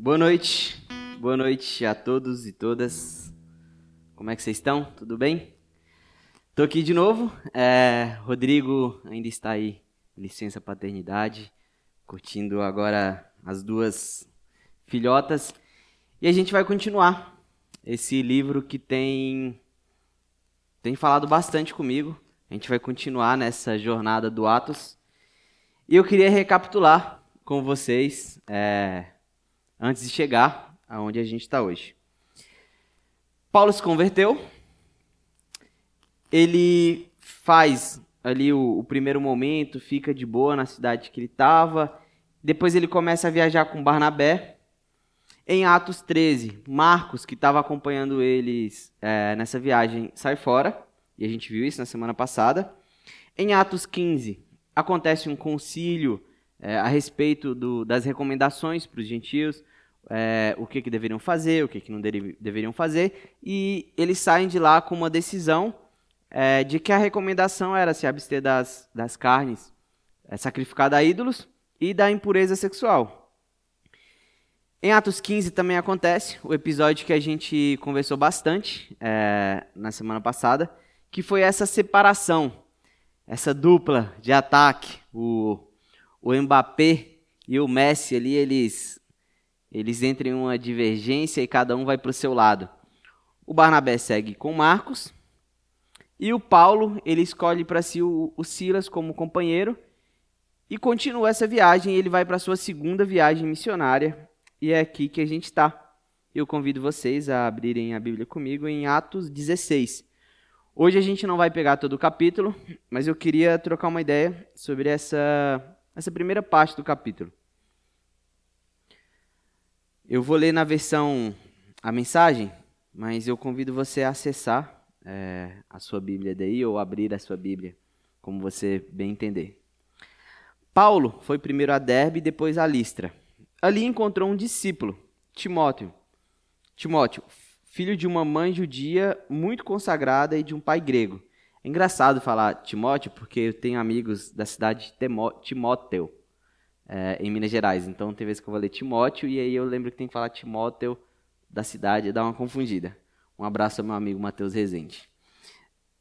Boa noite, boa noite a todos e todas. Como é que vocês estão? Tudo bem? Tô aqui de novo. É, Rodrigo ainda está aí, licença paternidade, curtindo agora as duas filhotas. E a gente vai continuar esse livro que tem tem falado bastante comigo. A gente vai continuar nessa jornada do Atos. E eu queria recapitular com vocês é, antes de chegar aonde a gente está hoje. Paulo se converteu. Ele faz ali o, o primeiro momento, fica de boa na cidade que ele estava. Depois ele começa a viajar com Barnabé. Em Atos 13, Marcos, que estava acompanhando eles é, nessa viagem, sai fora. E a gente viu isso na semana passada. Em Atos 15, acontece um concílio é, a respeito do, das recomendações para os gentios, é, o que, que deveriam fazer, o que, que não deve, deveriam fazer, e eles saem de lá com uma decisão é, de que a recomendação era se abster das, das carnes é, sacrificadas a ídolos e da impureza sexual. Em Atos 15 também acontece o episódio que a gente conversou bastante é, na semana passada, que foi essa separação, essa dupla de ataque, o, o Mbappé e o Messi ali, eles, eles entram em uma divergência e cada um vai para o seu lado. O Barnabé segue com Marcos e o Paulo, ele escolhe para si o, o Silas como companheiro e continua essa viagem, ele vai para a sua segunda viagem missionária e é aqui que a gente está. Eu convido vocês a abrirem a Bíblia comigo em Atos 16. Hoje a gente não vai pegar todo o capítulo, mas eu queria trocar uma ideia sobre essa, essa primeira parte do capítulo. Eu vou ler na versão a mensagem, mas eu convido você a acessar é, a sua Bíblia daí ou abrir a sua Bíblia, como você bem entender. Paulo foi primeiro a Derbe e depois a Listra. Ali encontrou um discípulo, Timóteo. Timóteo, filho de uma mãe judia muito consagrada e de um pai grego. É engraçado falar Timóteo, porque eu tenho amigos da cidade de Timóteo, é, em Minas Gerais. Então tem vezes que eu vou ler Timóteo e aí eu lembro que tem que falar Timóteo da cidade e dá uma confundida. Um abraço ao meu amigo Matheus Rezende.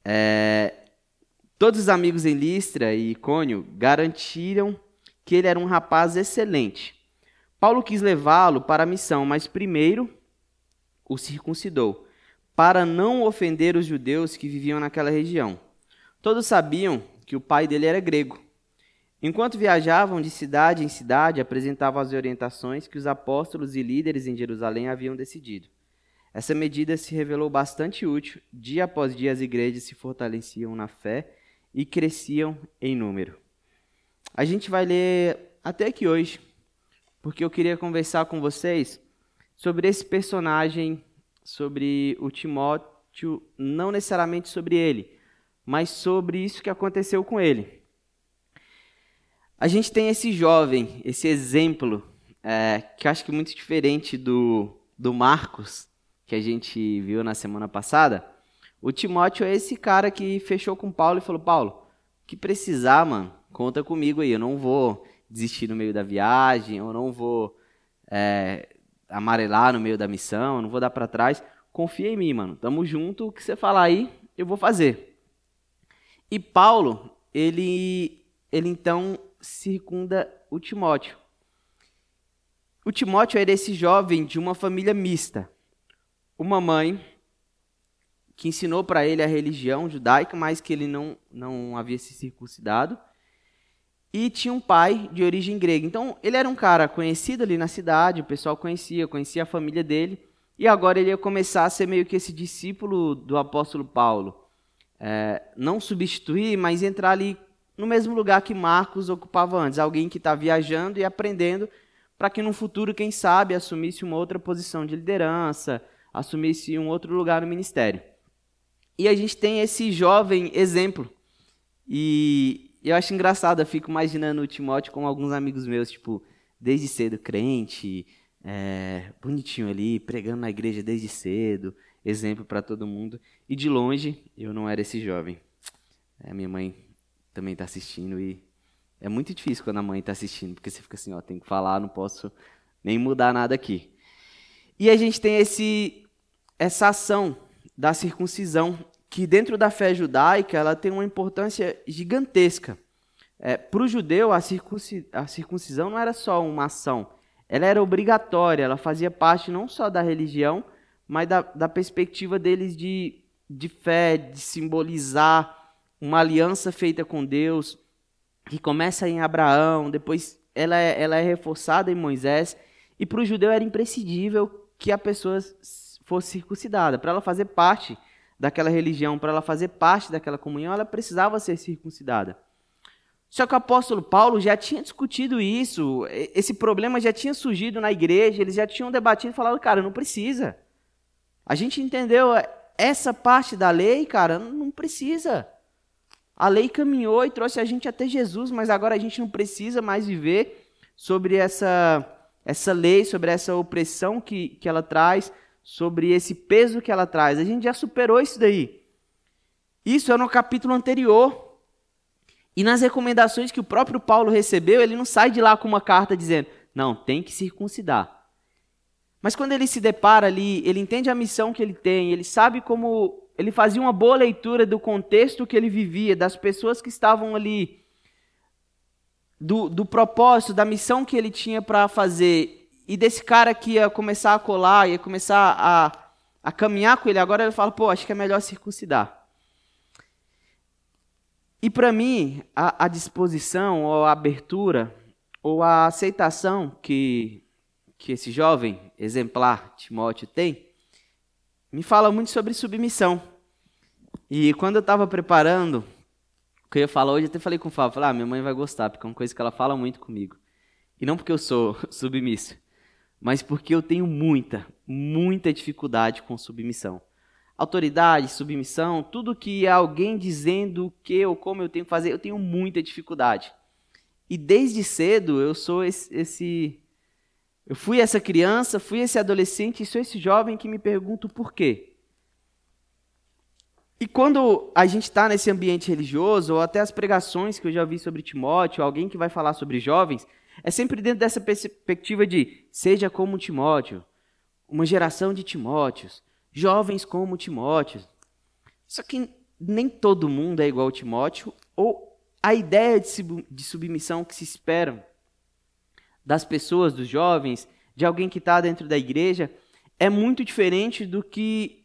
É, todos os amigos em Listra e Icônio garantiram que ele era um rapaz excelente. Paulo quis levá-lo para a missão, mas primeiro o circuncidou, para não ofender os judeus que viviam naquela região. Todos sabiam que o pai dele era grego. Enquanto viajavam de cidade em cidade, apresentavam as orientações que os apóstolos e líderes em Jerusalém haviam decidido. Essa medida se revelou bastante útil. Dia após dia, as igrejas se fortaleciam na fé e cresciam em número. A gente vai ler até aqui hoje, porque eu queria conversar com vocês sobre esse personagem, sobre o Timóteo, não necessariamente sobre ele, mas sobre isso que aconteceu com ele. A gente tem esse jovem, esse exemplo, é, que eu acho que é muito diferente do, do Marcos, que a gente viu na semana passada. O Timóteo é esse cara que fechou com Paulo e falou: Paulo, que precisar, mano, conta comigo aí. Eu não vou desistir no meio da viagem, eu não vou é, amarelar no meio da missão, não vou dar para trás. Confia em mim, mano. Tamo junto, o que você falar aí, eu vou fazer. E Paulo, ele, ele então circunda o Timóteo. O Timóteo era esse jovem de uma família mista. Uma mãe que ensinou para ele a religião judaica, mas que ele não, não havia se circuncidado e tinha um pai de origem grega. Então, ele era um cara conhecido ali na cidade, o pessoal conhecia, conhecia a família dele, e agora ele ia começar a ser meio que esse discípulo do apóstolo Paulo. É, não substituir, mas entrar ali no mesmo lugar que Marcos ocupava antes, alguém que está viajando e aprendendo para que no futuro, quem sabe, assumisse uma outra posição de liderança, assumisse um outro lugar no ministério. E a gente tem esse jovem exemplo. E, eu acho engraçado, eu fico imaginando o Timóteo com alguns amigos meus, tipo, desde cedo crente, é, bonitinho ali, pregando na igreja desde cedo, exemplo para todo mundo. E de longe, eu não era esse jovem. É, minha mãe também está assistindo e é muito difícil quando a mãe está assistindo, porque você fica assim, ó, tem que falar, não posso nem mudar nada aqui. E a gente tem esse, essa ação da circuncisão, que dentro da fé judaica ela tem uma importância gigantesca. É, Para o judeu, a, a circuncisão não era só uma ação, ela era obrigatória, ela fazia parte não só da religião, mas da, da perspectiva deles de, de fé, de simbolizar uma aliança feita com Deus, que começa em Abraão, depois ela é, ela é reforçada em Moisés, e para o judeu era imprescindível que a pessoa fosse circuncidada. Para ela fazer parte daquela religião, para ela fazer parte daquela comunhão, ela precisava ser circuncidada. Só que o apóstolo Paulo já tinha discutido isso, esse problema já tinha surgido na igreja, eles já tinham debatido e falado, cara, não precisa. A gente entendeu essa parte da lei, cara, não precisa. A lei caminhou e trouxe a gente até Jesus, mas agora a gente não precisa mais viver sobre essa, essa lei, sobre essa opressão que, que ela traz, sobre esse peso que ela traz. A gente já superou isso daí. Isso é no capítulo anterior. E nas recomendações que o próprio Paulo recebeu, ele não sai de lá com uma carta dizendo: não, tem que circuncidar. Mas quando ele se depara ali, ele entende a missão que ele tem, ele sabe como. Ele fazia uma boa leitura do contexto que ele vivia, das pessoas que estavam ali, do, do propósito, da missão que ele tinha para fazer, e desse cara que ia começar a colar, ia começar a, a caminhar com ele, agora ele fala: pô, acho que é melhor circuncidar. E para mim, a, a, disposição, ou a abertura, ou a aceitação que, que esse jovem exemplar Timóteo tem, me fala muito sobre submissão. E quando eu estava preparando o que eu ia falar hoje, eu até falei com o Fábio, falei, ah, minha mãe vai gostar, porque é uma coisa que ela fala muito comigo. E não porque eu sou submisso, mas porque eu tenho muita, muita dificuldade com submissão autoridade, submissão, tudo que é alguém dizendo o que ou como eu tenho que fazer, eu tenho muita dificuldade. E desde cedo eu sou esse, esse eu fui essa criança, fui esse adolescente e sou esse jovem que me pergunto por quê. E quando a gente está nesse ambiente religioso, ou até as pregações que eu já vi sobre Timóteo, alguém que vai falar sobre jovens, é sempre dentro dessa perspectiva de seja como Timóteo, uma geração de Timóteos, jovens como Timóteo. Só que nem todo mundo é igual a Timóteo, ou a ideia de submissão que se espera das pessoas, dos jovens, de alguém que está dentro da igreja, é muito diferente do que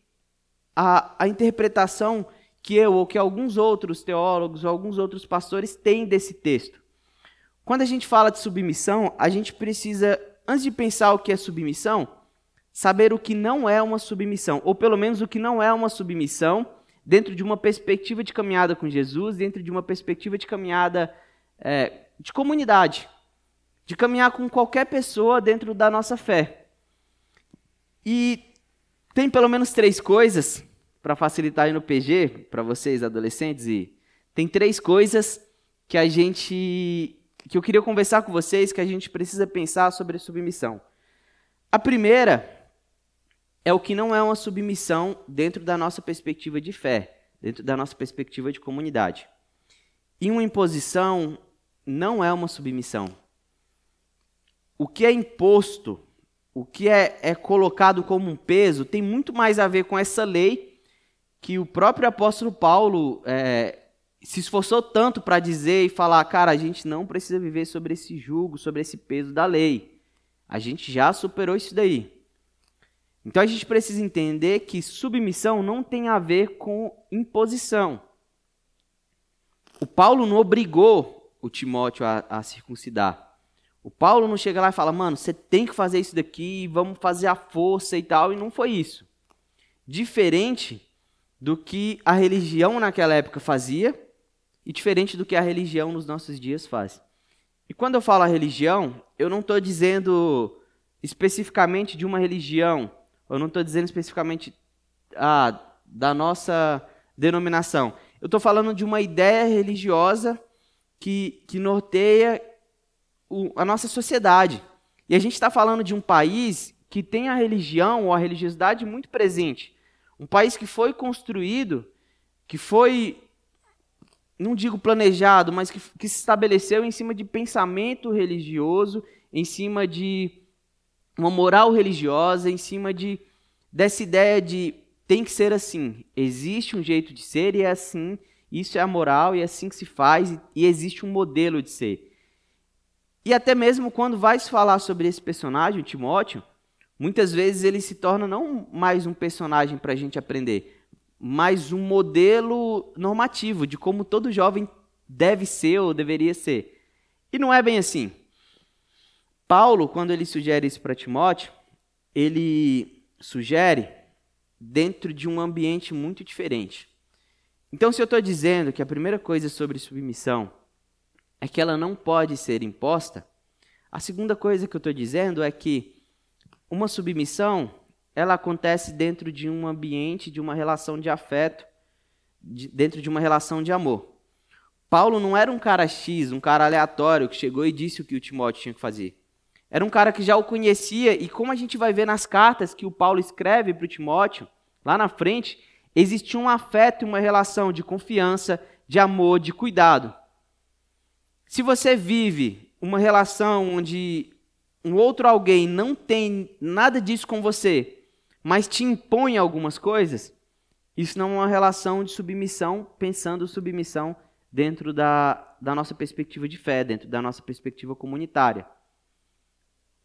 a, a interpretação que eu ou que alguns outros teólogos ou alguns outros pastores têm desse texto. Quando a gente fala de submissão, a gente precisa, antes de pensar o que é submissão, saber o que não é uma submissão, ou pelo menos o que não é uma submissão, dentro de uma perspectiva de caminhada com Jesus, dentro de uma perspectiva de caminhada é, de comunidade, de caminhar com qualquer pessoa dentro da nossa fé. E tem pelo menos três coisas para facilitar aí no PG para vocês adolescentes e tem três coisas que a gente que eu queria conversar com vocês que a gente precisa pensar sobre submissão. A primeira é o que não é uma submissão dentro da nossa perspectiva de fé, dentro da nossa perspectiva de comunidade. E uma imposição não é uma submissão. O que é imposto, o que é, é colocado como um peso, tem muito mais a ver com essa lei que o próprio apóstolo Paulo é, se esforçou tanto para dizer e falar: cara, a gente não precisa viver sobre esse jugo, sobre esse peso da lei. A gente já superou isso daí. Então a gente precisa entender que submissão não tem a ver com imposição. O Paulo não obrigou o Timóteo a, a circuncidar. O Paulo não chega lá e fala, mano, você tem que fazer isso daqui, vamos fazer a força e tal, e não foi isso. Diferente do que a religião naquela época fazia e diferente do que a religião nos nossos dias faz. E quando eu falo a religião, eu não estou dizendo especificamente de uma religião eu não estou dizendo especificamente ah, da nossa denominação. Eu estou falando de uma ideia religiosa que, que norteia o, a nossa sociedade. E a gente está falando de um país que tem a religião ou a religiosidade muito presente. Um país que foi construído, que foi, não digo planejado, mas que, que se estabeleceu em cima de pensamento religioso, em cima de uma moral religiosa em cima de dessa ideia de tem que ser assim, existe um jeito de ser e é assim, isso é a moral e é assim que se faz e, e existe um modelo de ser. E até mesmo quando vai se falar sobre esse personagem, o Timóteo, muitas vezes ele se torna não mais um personagem para a gente aprender, mas um modelo normativo de como todo jovem deve ser ou deveria ser. E não é bem assim. Paulo, quando ele sugere isso para Timóteo, ele sugere dentro de um ambiente muito diferente. Então, se eu estou dizendo que a primeira coisa sobre submissão é que ela não pode ser imposta, a segunda coisa que eu estou dizendo é que uma submissão ela acontece dentro de um ambiente, de uma relação de afeto, de, dentro de uma relação de amor. Paulo não era um cara X, um cara aleatório que chegou e disse o que o Timóteo tinha que fazer. Era um cara que já o conhecia, e como a gente vai ver nas cartas que o Paulo escreve para o Timóteo, lá na frente, existia um afeto e uma relação de confiança, de amor, de cuidado. Se você vive uma relação onde um outro alguém não tem nada disso com você, mas te impõe algumas coisas, isso não é uma relação de submissão, pensando submissão dentro da, da nossa perspectiva de fé, dentro da nossa perspectiva comunitária.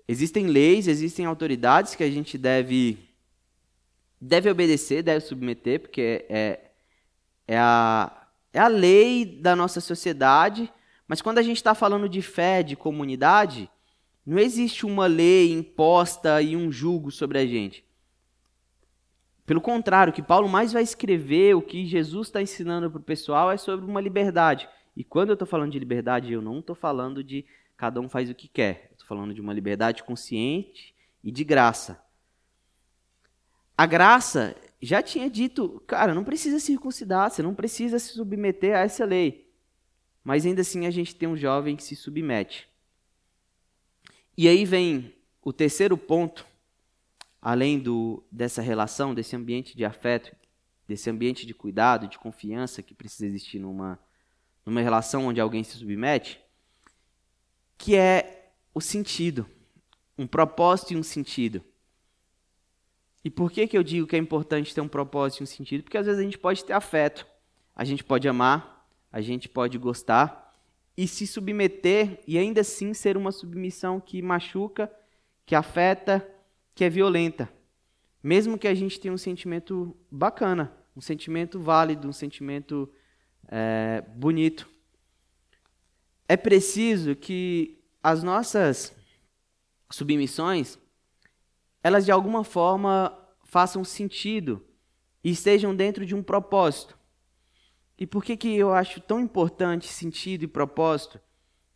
Existem leis, existem autoridades que a gente deve, deve obedecer, deve submeter, porque é, é, a, é a lei da nossa sociedade, mas quando a gente está falando de fé, de comunidade, não existe uma lei imposta e um julgo sobre a gente. Pelo contrário, o que Paulo mais vai escrever, o que Jesus está ensinando para o pessoal é sobre uma liberdade. E quando eu estou falando de liberdade, eu não estou falando de cada um faz o que quer. Estou falando de uma liberdade consciente e de graça. A graça já tinha dito, cara, não precisa circuncidar, você não precisa se submeter a essa lei. Mas ainda assim a gente tem um jovem que se submete. E aí vem o terceiro ponto além do, dessa relação, desse ambiente de afeto, desse ambiente de cuidado, de confiança que precisa existir numa, numa relação onde alguém se submete, que é o sentido, um propósito e um sentido. E por que, que eu digo que é importante ter um propósito e um sentido? Porque às vezes a gente pode ter afeto, a gente pode amar, a gente pode gostar e se submeter e ainda assim ser uma submissão que machuca, que afeta, que é violenta. Mesmo que a gente tenha um sentimento bacana, um sentimento válido, um sentimento é, bonito. É preciso que as nossas submissões, elas de alguma forma façam sentido e estejam dentro de um propósito. E por que, que eu acho tão importante sentido e propósito?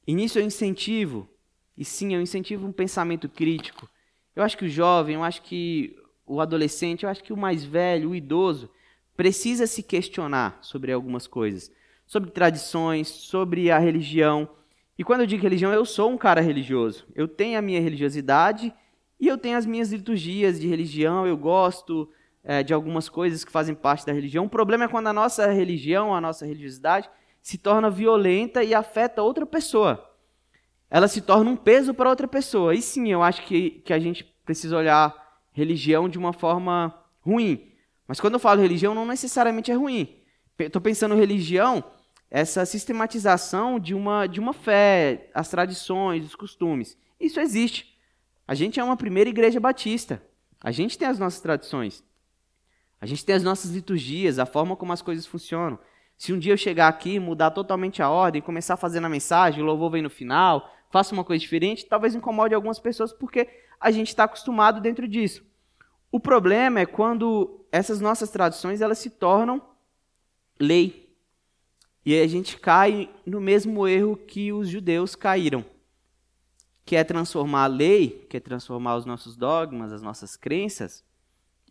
E nisso eu incentivo, e sim, eu incentivo um pensamento crítico, eu acho que o jovem, eu acho que o adolescente, eu acho que o mais velho, o idoso, precisa se questionar sobre algumas coisas, sobre tradições, sobre a religião. E quando eu digo religião, eu sou um cara religioso. Eu tenho a minha religiosidade e eu tenho as minhas liturgias de religião, eu gosto é, de algumas coisas que fazem parte da religião. O problema é quando a nossa religião, a nossa religiosidade, se torna violenta e afeta outra pessoa ela se torna um peso para outra pessoa. E sim, eu acho que, que a gente precisa olhar religião de uma forma ruim. Mas quando eu falo religião, não necessariamente é ruim. Estou pensando religião, essa sistematização de uma, de uma fé, as tradições, os costumes. Isso existe. A gente é uma primeira igreja batista. A gente tem as nossas tradições. A gente tem as nossas liturgias, a forma como as coisas funcionam. Se um dia eu chegar aqui, mudar totalmente a ordem, começar a fazer na mensagem, o louvor vem no final, faça uma coisa diferente, talvez incomode algumas pessoas porque a gente está acostumado dentro disso. O problema é quando essas nossas tradições elas se tornam lei. E a gente cai no mesmo erro que os judeus caíram, que é transformar a lei, que é transformar os nossos dogmas, as nossas crenças.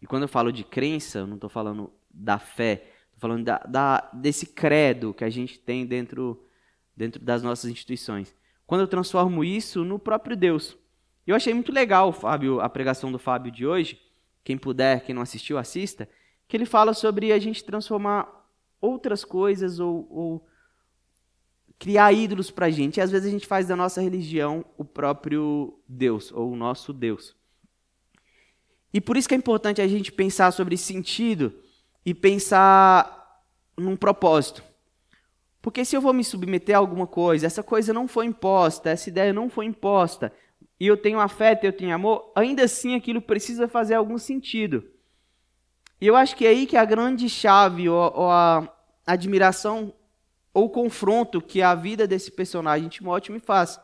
E quando eu falo de crença, eu não estou falando da fé, estou falando da, da, desse credo que a gente tem dentro, dentro das nossas instituições quando eu transformo isso no próprio Deus. Eu achei muito legal, Fábio, a pregação do Fábio de hoje. Quem puder, quem não assistiu, assista. Que ele fala sobre a gente transformar outras coisas ou, ou criar ídolos para a gente. E às vezes a gente faz da nossa religião o próprio Deus, ou o nosso Deus. E por isso que é importante a gente pensar sobre sentido e pensar num propósito. Porque se eu vou me submeter a alguma coisa, essa coisa não foi imposta, essa ideia não foi imposta, e eu tenho afeto, eu tenho amor, ainda assim aquilo precisa fazer algum sentido. E eu acho que é aí que a grande chave, ou, ou a admiração, ou o confronto que a vida desse personagem Timóteo me faz.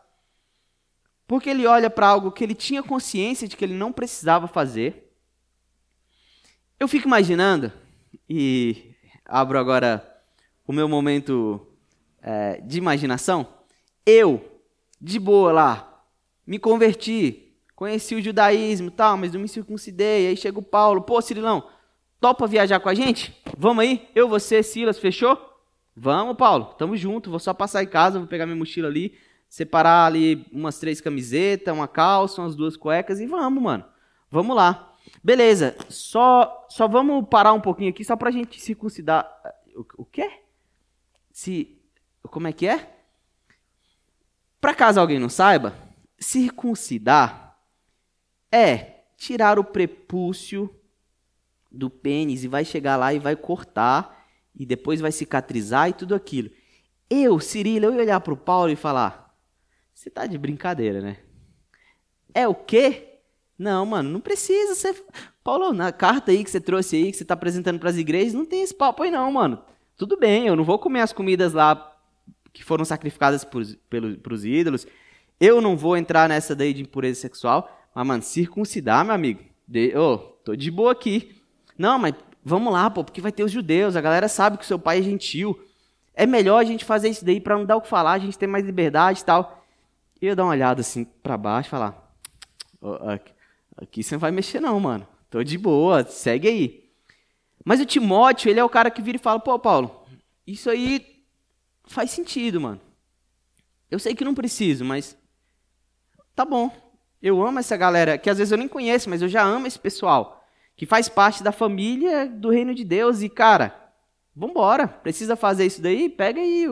Porque ele olha para algo que ele tinha consciência de que ele não precisava fazer. Eu fico imaginando, e abro agora o meu momento é, de imaginação. Eu, de boa lá, me converti, conheci o judaísmo tal, mas não me circuncidei. Aí chega o Paulo, pô, Cirilão, topa viajar com a gente? Vamos aí? Eu, você, Silas, fechou? Vamos, Paulo, tamo junto. Vou só passar em casa, vou pegar minha mochila ali, separar ali umas três camisetas, uma calça, umas duas cuecas e vamos, mano. Vamos lá. Beleza, só, só vamos parar um pouquinho aqui só pra gente circuncidar. O, o quê? Se. Como é que é? Para caso alguém não saiba, circuncidar é tirar o prepúcio do pênis e vai chegar lá e vai cortar e depois vai cicatrizar e tudo aquilo. Eu, Cirilo, eu ia olhar para o Paulo e falar: Você tá de brincadeira, né? É o quê? Não, mano, não precisa ser. Paulo, na carta aí que você trouxe aí, que você está apresentando para as igrejas, não tem esse papo aí, não, mano. Tudo bem, eu não vou comer as comidas lá que foram sacrificadas para os ídolos. Eu não vou entrar nessa daí de impureza sexual. Mas, mano, circuncidar, meu amigo. De, oh, tô de boa aqui. Não, mas vamos lá, pô, porque vai ter os judeus. A galera sabe que o seu pai é gentil. É melhor a gente fazer isso daí para não dar o que falar, a gente ter mais liberdade e tal. E eu dar uma olhada assim para baixo e falar: oh, aqui, você não vai mexer, não, mano. Tô de boa, segue aí. Mas o Timóteo, ele é o cara que vira e fala: pô, Paulo, isso aí faz sentido, mano. Eu sei que não preciso, mas tá bom. Eu amo essa galera, que às vezes eu nem conheço, mas eu já amo esse pessoal, que faz parte da família do reino de Deus. E, cara, vambora. Precisa fazer isso daí? Pega aí,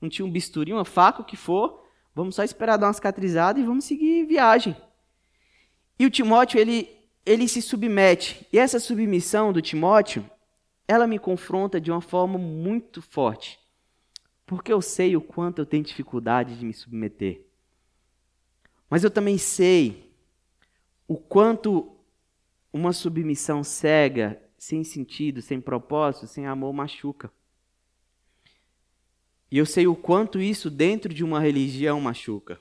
não tinha um bisturi, uma faca, o que for. Vamos só esperar dar uma cicatrizada e vamos seguir viagem. E o Timóteo, ele ele se submete. E essa submissão do Timóteo, ela me confronta de uma forma muito forte. Porque eu sei o quanto eu tenho dificuldade de me submeter. Mas eu também sei o quanto uma submissão cega, sem sentido, sem propósito, sem amor, machuca. E eu sei o quanto isso dentro de uma religião machuca.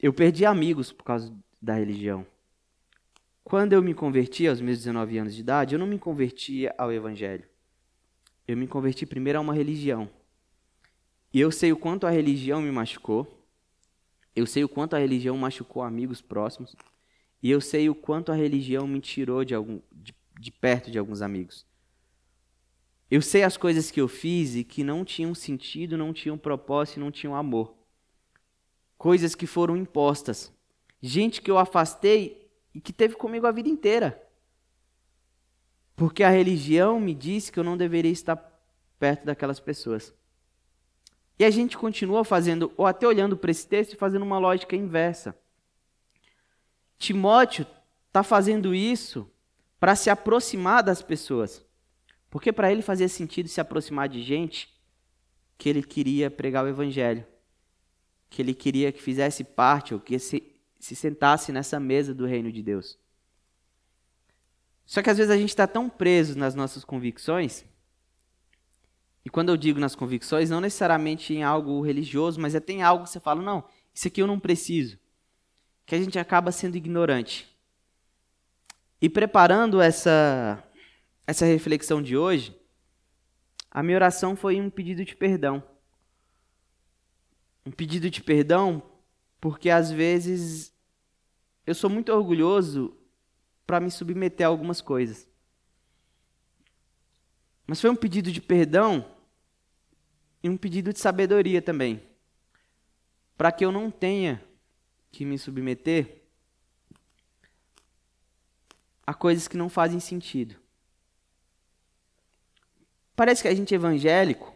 Eu perdi amigos por causa da religião. Quando eu me converti aos meus 19 anos de idade, eu não me converti ao Evangelho. Eu me converti primeiro a uma religião. E eu sei o quanto a religião me machucou. Eu sei o quanto a religião machucou amigos próximos. E eu sei o quanto a religião me tirou de, algum, de, de perto de alguns amigos. Eu sei as coisas que eu fiz e que não tinham sentido, não tinham propósito, não tinham amor. Coisas que foram impostas. Gente que eu afastei e que teve comigo a vida inteira. Porque a religião me disse que eu não deveria estar perto daquelas pessoas. E a gente continua fazendo, ou até olhando para esse texto e fazendo uma lógica inversa. Timóteo está fazendo isso para se aproximar das pessoas. Porque para ele fazia sentido se aproximar de gente que ele queria pregar o evangelho, que ele queria que fizesse parte, ou que se, se sentasse nessa mesa do reino de Deus. Só que às vezes a gente está tão preso nas nossas convicções, e quando eu digo nas convicções, não necessariamente em algo religioso, mas é tem algo que você fala, não, isso aqui eu não preciso, que a gente acaba sendo ignorante. E preparando essa, essa reflexão de hoje, a minha oração foi um pedido de perdão. Um pedido de perdão porque às vezes eu sou muito orgulhoso para me submeter a algumas coisas. Mas foi um pedido de perdão e um pedido de sabedoria também. Para que eu não tenha que me submeter a coisas que não fazem sentido. Parece que a gente é evangélico,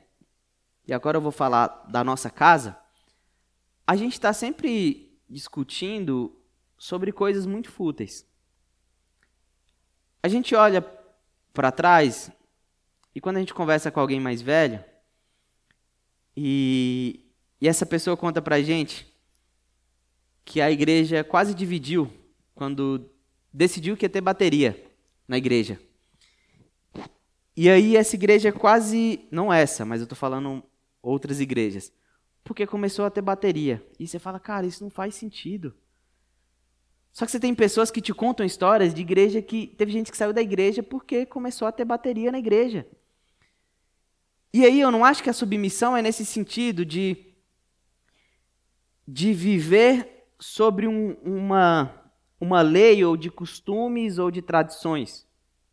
e agora eu vou falar da nossa casa, a gente está sempre discutindo sobre coisas muito fúteis. a gente olha para trás e quando a gente conversa com alguém mais velho e, e essa pessoa conta pra gente que a igreja quase dividiu quando decidiu que ia ter bateria na igreja. E aí essa igreja é quase, não essa, mas eu estou falando outras igrejas, porque começou a ter bateria. E você fala, cara, isso não faz sentido. Só que você tem pessoas que te contam histórias de igreja que teve gente que saiu da igreja porque começou a ter bateria na igreja. E aí eu não acho que a submissão é nesse sentido de de viver sobre um, uma uma lei ou de costumes ou de tradições.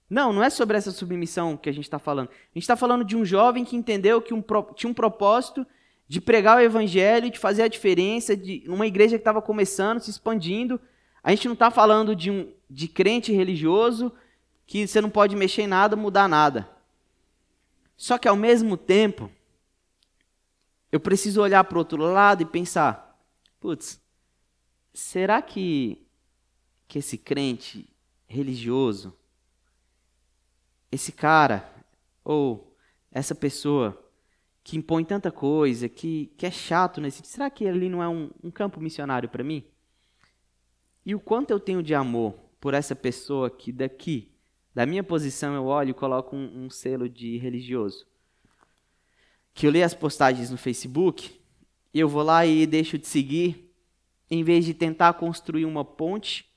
Não, não é sobre essa submissão que a gente está falando. A gente está falando de um jovem que entendeu que um, tinha um propósito de pregar o evangelho, de fazer a diferença, de uma igreja que estava começando, se expandindo. A gente não está falando de, um, de crente religioso que você não pode mexer em nada, mudar nada. Só que ao mesmo tempo, eu preciso olhar para o outro lado e pensar: putz, será que, que esse crente religioso esse cara ou essa pessoa que impõe tanta coisa, que, que é chato nesse. Será que ali não é um, um campo missionário para mim? E o quanto eu tenho de amor por essa pessoa que daqui, da minha posição, eu olho e coloco um, um selo de religioso. Que eu leio as postagens no Facebook eu vou lá e deixo de seguir, em vez de tentar construir uma ponte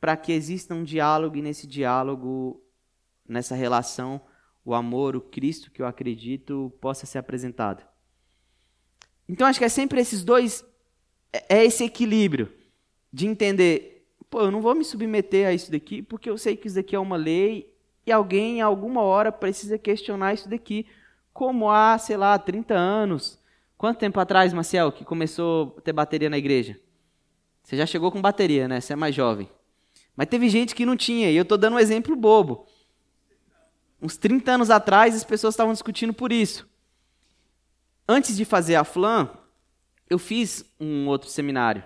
para que exista um diálogo e nesse diálogo nessa relação o amor, o Cristo que eu acredito possa ser apresentado. Então acho que é sempre esses dois, é, é esse equilíbrio de entender, pô, eu não vou me submeter a isso daqui porque eu sei que isso daqui é uma lei e alguém em alguma hora precisa questionar isso daqui, como há, sei lá, 30 anos. Quanto tempo atrás, Marcel, que começou a ter bateria na igreja? Você já chegou com bateria, né? Você é mais jovem. Mas teve gente que não tinha, e eu estou dando um exemplo bobo. Uns 30 anos atrás, as pessoas estavam discutindo por isso. Antes de fazer a FLAM, eu fiz um outro seminário.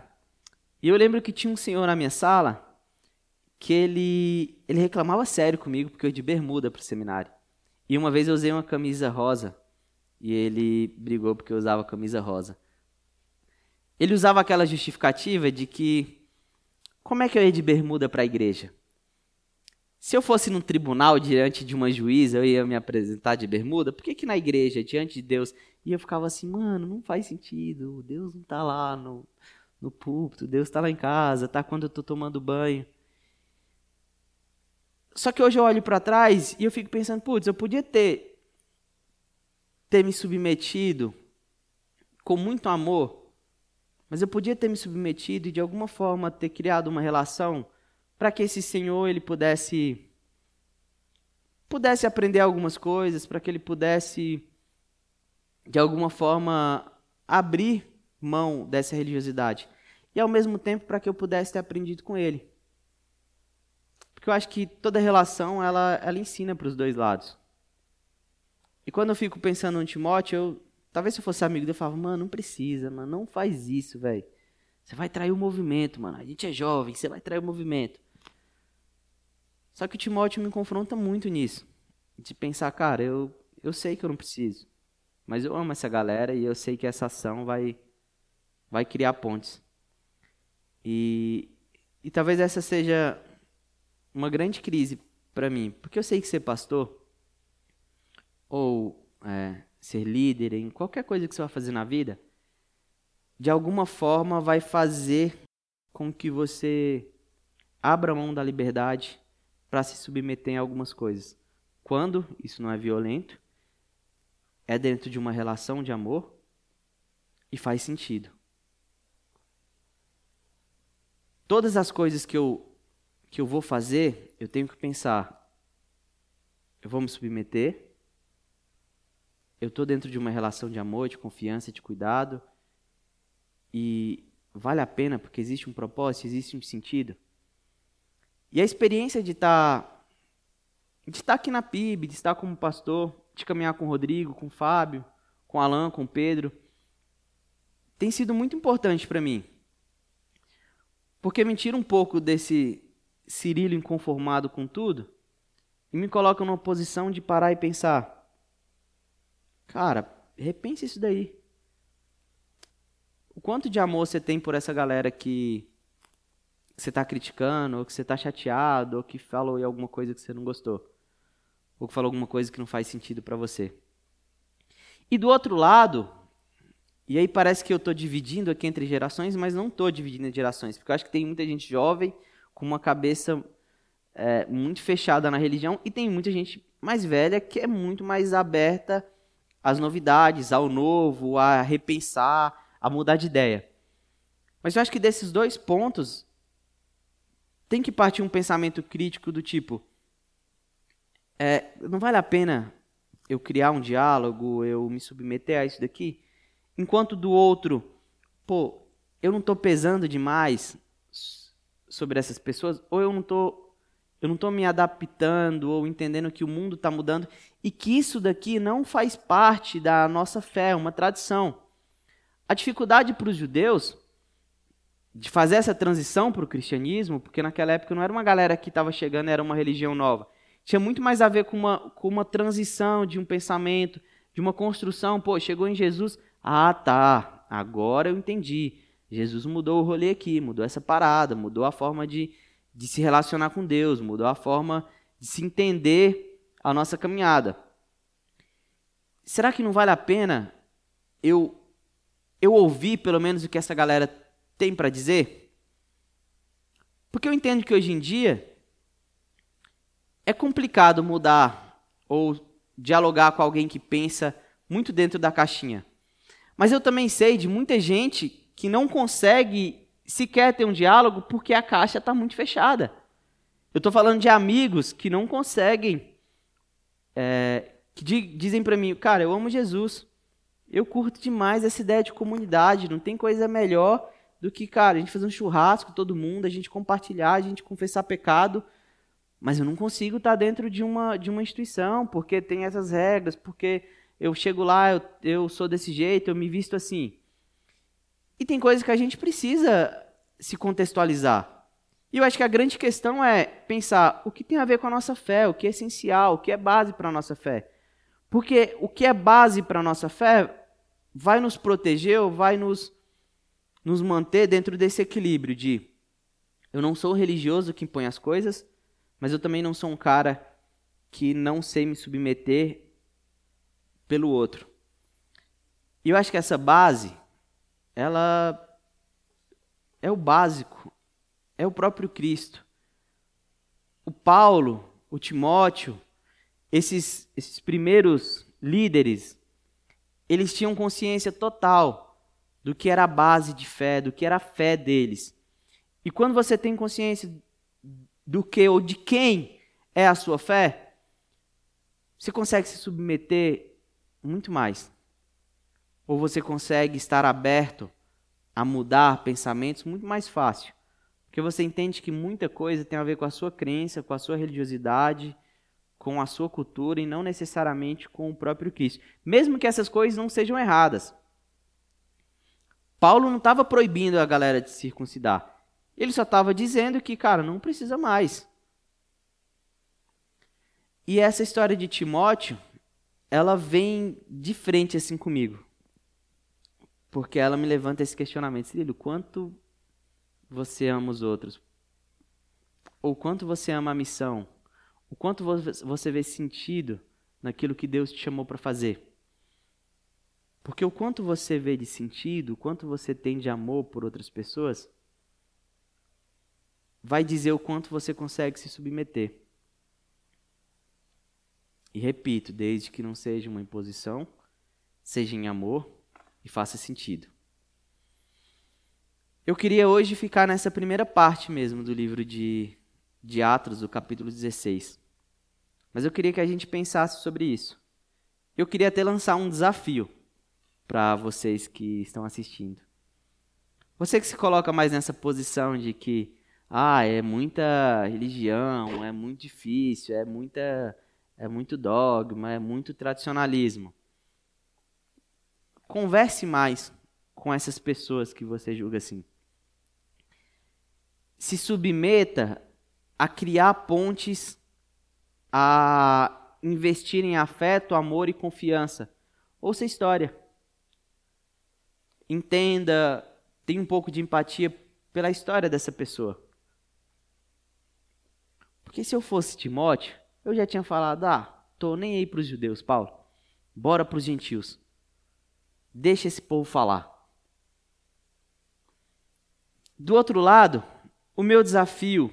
E eu lembro que tinha um senhor na minha sala que ele, ele reclamava sério comigo porque eu ia de bermuda para o seminário. E uma vez eu usei uma camisa rosa e ele brigou porque eu usava camisa rosa. Ele usava aquela justificativa de que como é que eu ia de bermuda para a igreja? Se eu fosse num tribunal diante de uma juíza, eu ia me apresentar de bermuda, por que, que na igreja, diante de Deus, e eu ficava assim, mano, não faz sentido, Deus não está lá no, no púlpito, Deus está lá em casa, está quando eu estou tomando banho. Só que hoje eu olho para trás e eu fico pensando, putz, eu podia ter, ter me submetido com muito amor, mas eu podia ter me submetido e de alguma forma ter criado uma relação para que esse senhor ele pudesse pudesse aprender algumas coisas, para que ele pudesse de alguma forma abrir mão dessa religiosidade e ao mesmo tempo para que eu pudesse ter aprendido com ele. Porque eu acho que toda relação ela ela ensina para os dois lados. E quando eu fico pensando no Timóteo, eu talvez se eu fosse amigo, eu falava, mano, não precisa, mano, não faz isso, velho. Você vai trair o movimento, mano. A gente é jovem, você vai trair o movimento. Só que o Timóteo me confronta muito nisso. De pensar, cara, eu, eu sei que eu não preciso. Mas eu amo essa galera e eu sei que essa ação vai, vai criar pontes. E, e talvez essa seja uma grande crise para mim. Porque eu sei que ser pastor, ou é, ser líder em qualquer coisa que você vai fazer na vida, de alguma forma vai fazer com que você abra mão da liberdade para se submeter em algumas coisas. Quando isso não é violento, é dentro de uma relação de amor e faz sentido. Todas as coisas que eu que eu vou fazer, eu tenho que pensar: eu vou me submeter? Eu estou dentro de uma relação de amor, de confiança, de cuidado? E vale a pena porque existe um propósito, existe um sentido? E a experiência de estar tá, de estar tá aqui na PIB, de estar como pastor, de caminhar com o Rodrigo, com o Fábio, com o Alan, com o Pedro, tem sido muito importante para mim. Porque me tira um pouco desse Cirilo inconformado com tudo e me coloca numa posição de parar e pensar: cara, repense isso daí. O quanto de amor você tem por essa galera que você está criticando, ou que você está chateado, ou que falou alguma coisa que você não gostou, ou que falou alguma coisa que não faz sentido para você. E do outro lado, e aí parece que eu estou dividindo aqui entre gerações, mas não estou dividindo entre gerações, porque eu acho que tem muita gente jovem com uma cabeça é, muito fechada na religião e tem muita gente mais velha que é muito mais aberta às novidades, ao novo, a repensar, a mudar de ideia. Mas eu acho que desses dois pontos tem que partir um pensamento crítico do tipo: é, não vale a pena eu criar um diálogo, eu me submeter a isso daqui, enquanto do outro, pô, eu não estou pesando demais sobre essas pessoas, ou eu não estou eu não estou me adaptando ou entendendo que o mundo está mudando e que isso daqui não faz parte da nossa fé, uma tradição. A dificuldade para os judeus de fazer essa transição para o cristianismo, porque naquela época não era uma galera que estava chegando, era uma religião nova. Tinha muito mais a ver com uma, com uma transição de um pensamento, de uma construção. Pô, chegou em Jesus. Ah, tá. Agora eu entendi. Jesus mudou o rolê aqui, mudou essa parada, mudou a forma de, de se relacionar com Deus, mudou a forma de se entender a nossa caminhada. Será que não vale a pena eu eu ouvir pelo menos o que essa galera tem para dizer? Porque eu entendo que hoje em dia é complicado mudar ou dialogar com alguém que pensa muito dentro da caixinha. Mas eu também sei de muita gente que não consegue sequer ter um diálogo porque a caixa está muito fechada. Eu estou falando de amigos que não conseguem, é, que dizem para mim, cara, eu amo Jesus, eu curto demais essa ideia de comunidade, não tem coisa melhor do que, cara, a gente fazer um churrasco, todo mundo, a gente compartilhar, a gente confessar pecado, mas eu não consigo estar tá dentro de uma, de uma instituição, porque tem essas regras, porque eu chego lá, eu, eu sou desse jeito, eu me visto assim. E tem coisas que a gente precisa se contextualizar. E eu acho que a grande questão é pensar o que tem a ver com a nossa fé, o que é essencial, o que é base para a nossa fé. Porque o que é base para a nossa fé vai nos proteger ou vai nos, nos manter dentro desse equilíbrio de eu não sou religioso que impõe as coisas, mas eu também não sou um cara que não sei me submeter pelo outro. E eu acho que essa base ela é o básico, é o próprio Cristo. O Paulo, o Timóteo, esses, esses primeiros líderes, eles tinham consciência total do que era a base de fé, do que era a fé deles. E quando você tem consciência do que ou de quem é a sua fé, você consegue se submeter muito mais ou você consegue estar aberto a mudar pensamentos muito mais fácil. Porque você entende que muita coisa tem a ver com a sua crença, com a sua religiosidade, com a sua cultura e não necessariamente com o próprio Cristo. Mesmo que essas coisas não sejam erradas. Paulo não estava proibindo a galera de circuncidar. Ele só estava dizendo que, cara, não precisa mais. E essa história de Timóteo, ela vem de frente assim comigo porque ela me levanta esse questionamento. Cirilo, quanto você ama os outros? Ou quanto você ama a missão? O quanto você vê sentido naquilo que Deus te chamou para fazer? Porque o quanto você vê de sentido, o quanto você tem de amor por outras pessoas, vai dizer o quanto você consegue se submeter. E repito, desde que não seja uma imposição, seja em amor e faça sentido. Eu queria hoje ficar nessa primeira parte mesmo do livro de, de Atos, do capítulo 16. Mas eu queria que a gente pensasse sobre isso. Eu queria até lançar um desafio para vocês que estão assistindo. Você que se coloca mais nessa posição de que ah, é muita religião, é muito difícil, é muita é muito dogma, é muito tradicionalismo. Converse mais com essas pessoas que você julga assim. Se submeta a criar pontes a investir em afeto, amor e confiança. Ouça a história. Entenda, tenha um pouco de empatia pela história dessa pessoa. Porque se eu fosse Timóteo, eu já tinha falado: ah, tô nem aí para os judeus, Paulo. Bora para os gentios. Deixa esse povo falar. Do outro lado, o meu desafio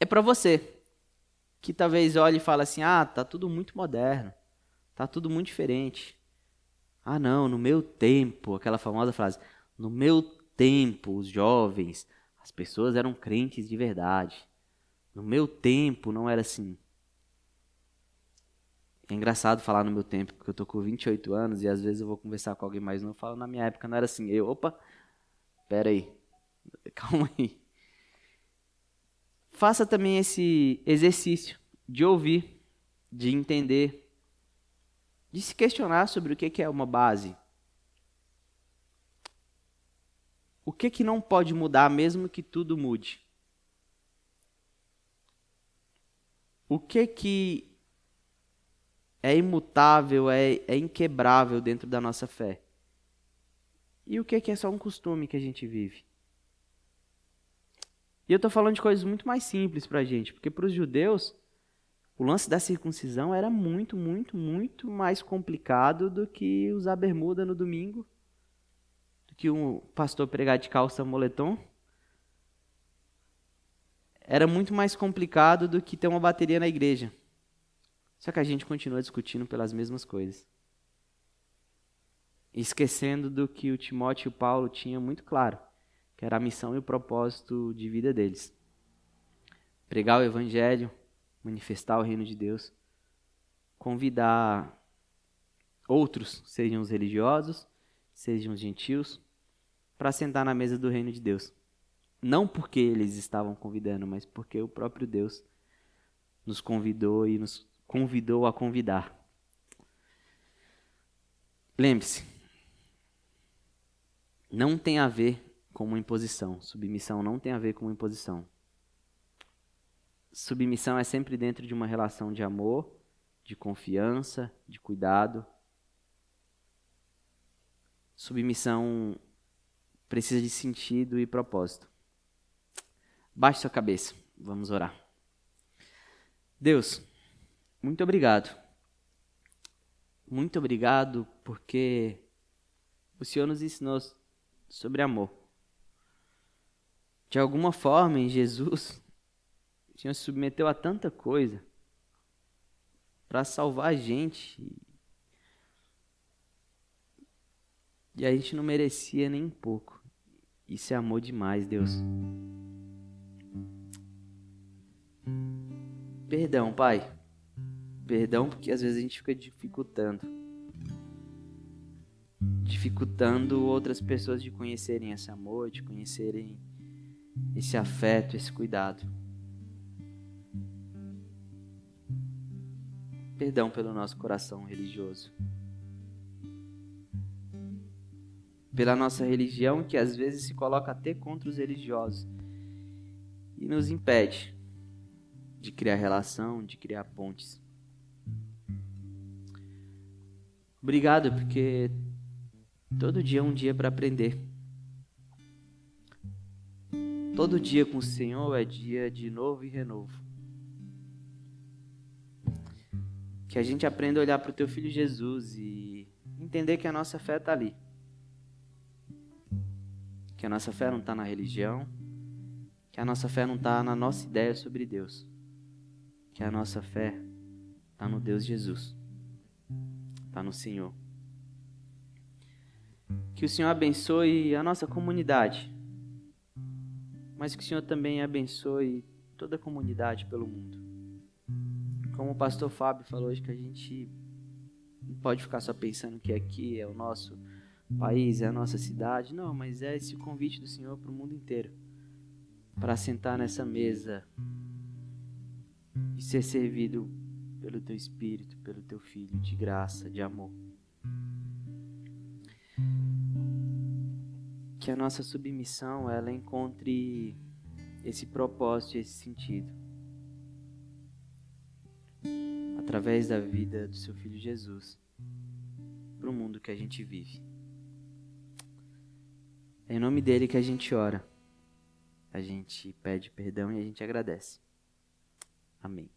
é para você, que talvez olhe e fale assim: ah, tá tudo muito moderno, tá tudo muito diferente. Ah, não, no meu tempo, aquela famosa frase: no meu tempo, os jovens, as pessoas eram crentes de verdade. No meu tempo não era assim. É engraçado falar no meu tempo, porque eu tô com 28 anos e às vezes eu vou conversar com alguém mais novo, eu falo, na minha época não era assim. Eu, opa, pera aí, calma aí. Faça também esse exercício de ouvir, de entender, de se questionar sobre o que é uma base. O que que não pode mudar mesmo que tudo mude? O que que é imutável, é, é inquebrável dentro da nossa fé? E o que, que é só um costume que a gente vive? E eu estou falando de coisas muito mais simples para a gente, porque para os judeus, o lance da circuncisão era muito, muito, muito mais complicado do que usar bermuda no domingo, do que um pastor pregar de calça moletom. Era muito mais complicado do que ter uma bateria na igreja. Só que a gente continua discutindo pelas mesmas coisas. Esquecendo do que o Timóteo e o Paulo tinham muito claro, que era a missão e o propósito de vida deles. Pregar o evangelho, manifestar o reino de Deus, convidar outros, sejam os religiosos, sejam os gentios, para sentar na mesa do reino de Deus. Não porque eles estavam convidando, mas porque o próprio Deus nos convidou e nos convidou a convidar. Lembre-se, não tem a ver com uma imposição. Submissão não tem a ver com uma imposição. Submissão é sempre dentro de uma relação de amor, de confiança, de cuidado. Submissão precisa de sentido e propósito. Baixe sua cabeça, vamos orar. Deus, muito obrigado. Muito obrigado porque o Senhor nos ensinou sobre amor. De alguma forma, em Jesus, o Senhor se submeteu a tanta coisa para salvar a gente. E a gente não merecia nem um pouco. Isso é amor demais, Deus. Perdão, Pai Perdão, porque às vezes a gente fica dificultando. Dificultando outras pessoas de conhecerem esse amor, de conhecerem esse afeto, esse cuidado. Perdão pelo nosso coração religioso. Pela nossa religião que às vezes se coloca até contra os religiosos e nos impede de criar relação, de criar pontes. Obrigado, porque todo dia é um dia para aprender. Todo dia com o Senhor é dia de novo e renovo. Que a gente aprenda a olhar para o teu filho Jesus e entender que a nossa fé está ali. Que a nossa fé não está na religião. Que a nossa fé não está na nossa ideia sobre Deus. Que a nossa fé está no Deus Jesus está no Senhor. Que o Senhor abençoe a nossa comunidade, mas que o Senhor também abençoe toda a comunidade pelo mundo. Como o pastor Fábio falou hoje, que a gente não pode ficar só pensando que aqui é o nosso país, é a nossa cidade. Não, mas é esse convite do Senhor para o mundo inteiro para sentar nessa mesa e ser servido pelo teu Espírito, pelo teu Filho, de graça, de amor. Que a nossa submissão ela encontre esse propósito, esse sentido. através da vida do seu filho Jesus, para o mundo que a gente vive. É em nome dele que a gente ora. A gente pede perdão e a gente agradece. Amém.